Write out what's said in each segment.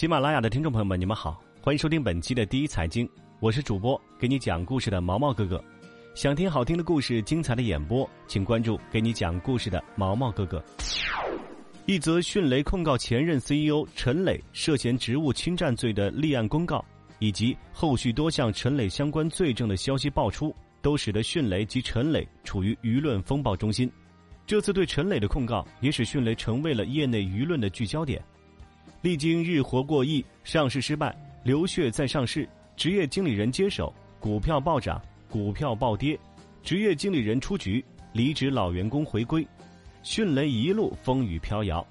喜马拉雅的听众朋友们，你们好，欢迎收听本期的第一财经，我是主播给你讲故事的毛毛哥哥。想听好听的故事、精彩的演播，请关注给你讲故事的毛毛哥哥。一则迅雷控告前任 CEO 陈磊涉嫌职务侵占罪的立案公告，以及后续多项陈磊相关罪证的消息爆出，都使得迅雷及陈磊处于舆论风暴中心。这次对陈磊的控告，也使迅雷成为了业内舆论的聚焦点。历经日活过亿、上市失败、流血再上市、职业经理人接手、股票暴涨、股票暴跌、职业经理人出局、离职老员工回归，迅雷一路风雨飘摇，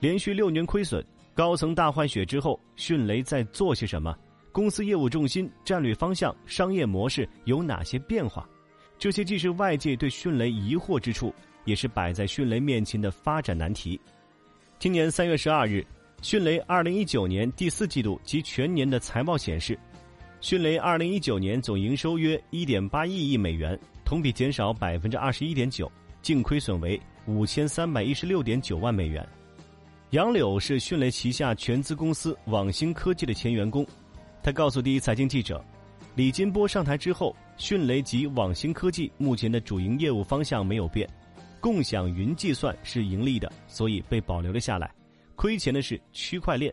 连续六年亏损，高层大换血之后，迅雷在做些什么？公司业务重心、战略方向、商业模式有哪些变化？这些既是外界对迅雷疑惑之处，也是摆在迅雷面前的发展难题。今年三月十二日。迅雷二零一九年第四季度及全年的财报显示，迅雷二零一九年总营收约一点八亿亿美元，同比减少百分之二十一点九，净亏损为五千三百一十六点九万美元。杨柳是迅雷旗下全资公司网星科技的前员工，他告诉第一财经记者，李金波上台之后，迅雷及网星科技目前的主营业务方向没有变，共享云计算是盈利的，所以被保留了下来。亏钱的是区块链，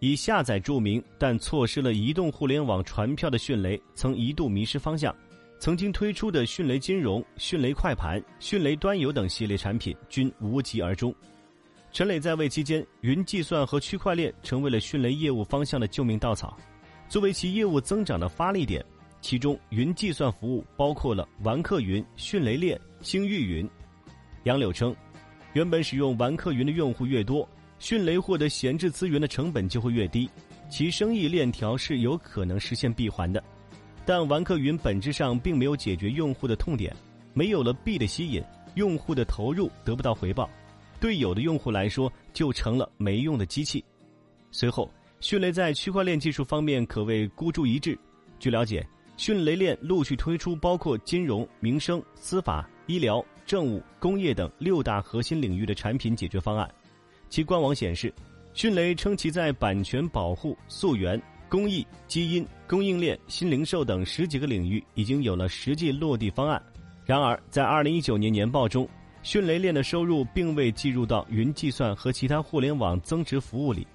以下载著名，但错失了移动互联网传票的迅雷，曾一度迷失方向。曾经推出的迅雷金融、迅雷快盘、迅雷端游等系列产品均无疾而终。陈磊在位期间，云计算和区块链成为了迅雷业务方向的救命稻草，作为其业务增长的发力点。其中，云计算服务包括了玩客云、迅雷链、星域云。杨柳称，原本使用玩客云的用户越多。迅雷获得闲置资源的成本就会越低，其生意链条是有可能实现闭环的。但玩客云本质上并没有解决用户的痛点，没有了币的吸引，用户的投入得不到回报，对有的用户来说就成了没用的机器。随后，迅雷在区块链技术方面可谓孤注一掷。据了解，迅雷链陆续推出包括金融、民生、司法、医疗、政务、工业等六大核心领域的产品解决方案。其官网显示，迅雷称其在版权保护、溯源、公益、基因、供应链、新零售等十几个领域已经有了实际落地方案。然而，在二零一九年年报中，迅雷链的收入并未计入到云计算和其他互联网增值服务里，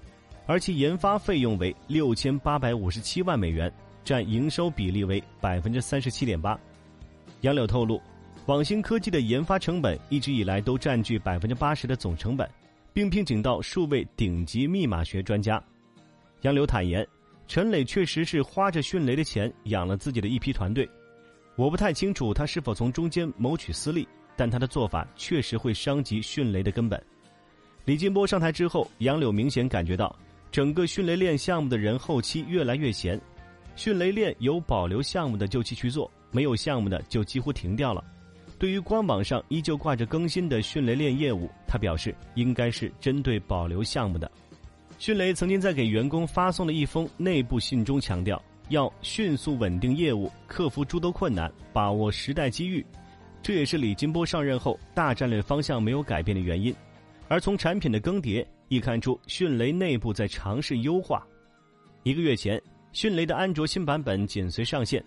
而其研发费用为六千八百五十七万美元，占营收比例为百分之三十七点八。杨柳透露，网星科技的研发成本一直以来都占据百分之八十的总成本。并聘请到数位顶级密码学专家。杨柳坦言，陈磊确实是花着迅雷的钱养了自己的一批团队。我不太清楚他是否从中间谋取私利，但他的做法确实会伤及迅雷的根本。李金波上台之后，杨柳明显感觉到整个迅雷链项目的人后期越来越闲。迅雷链有保留项目的就继续做，没有项目的就几乎停掉了。对于官网上依旧挂着更新的迅雷链业务，他表示应该是针对保留项目的。迅雷曾经在给员工发送的一封内部信中强调，要迅速稳定业务，克服诸多困难，把握时代机遇。这也是李金波上任后大战略方向没有改变的原因。而从产品的更迭，亦看出迅雷内部在尝试优化。一个月前，迅雷的安卓新版本紧随上线。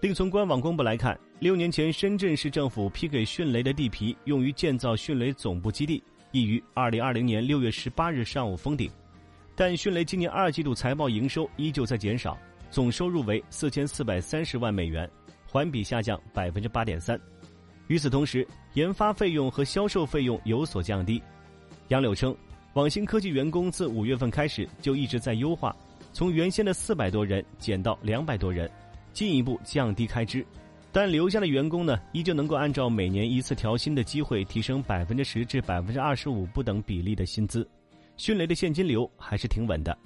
另从官网公布来看，六年前深圳市政府批给迅雷的地皮用于建造迅雷总部基地，已于二零二零年六月十八日上午封顶。但迅雷今年二季度财报营收依旧在减少，总收入为四千四百三十万美元，环比下降百分之八点三。与此同时，研发费用和销售费用有所降低。杨柳称，网新科技员工自五月份开始就一直在优化，从原先的四百多人减到两百多人。进一步降低开支，但留下的员工呢，依旧能够按照每年一次调薪的机会提升百分之十至百分之二十五不等比例的薪资。迅雷的现金流还是挺稳的，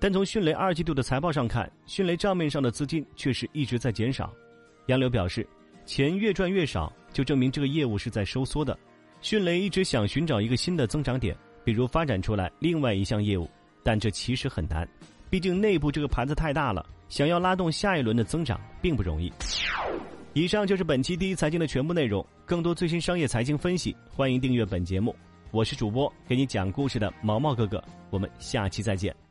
但从迅雷二季度的财报上看，迅雷账面上的资金却是一直在减少。杨柳表示，钱越赚越少，就证明这个业务是在收缩的。迅雷一直想寻找一个新的增长点，比如发展出来另外一项业务，但这其实很难，毕竟内部这个盘子太大了。想要拉动下一轮的增长并不容易。以上就是本期第一财经的全部内容。更多最新商业财经分析，欢迎订阅本节目。我是主播给你讲故事的毛毛哥哥。我们下期再见。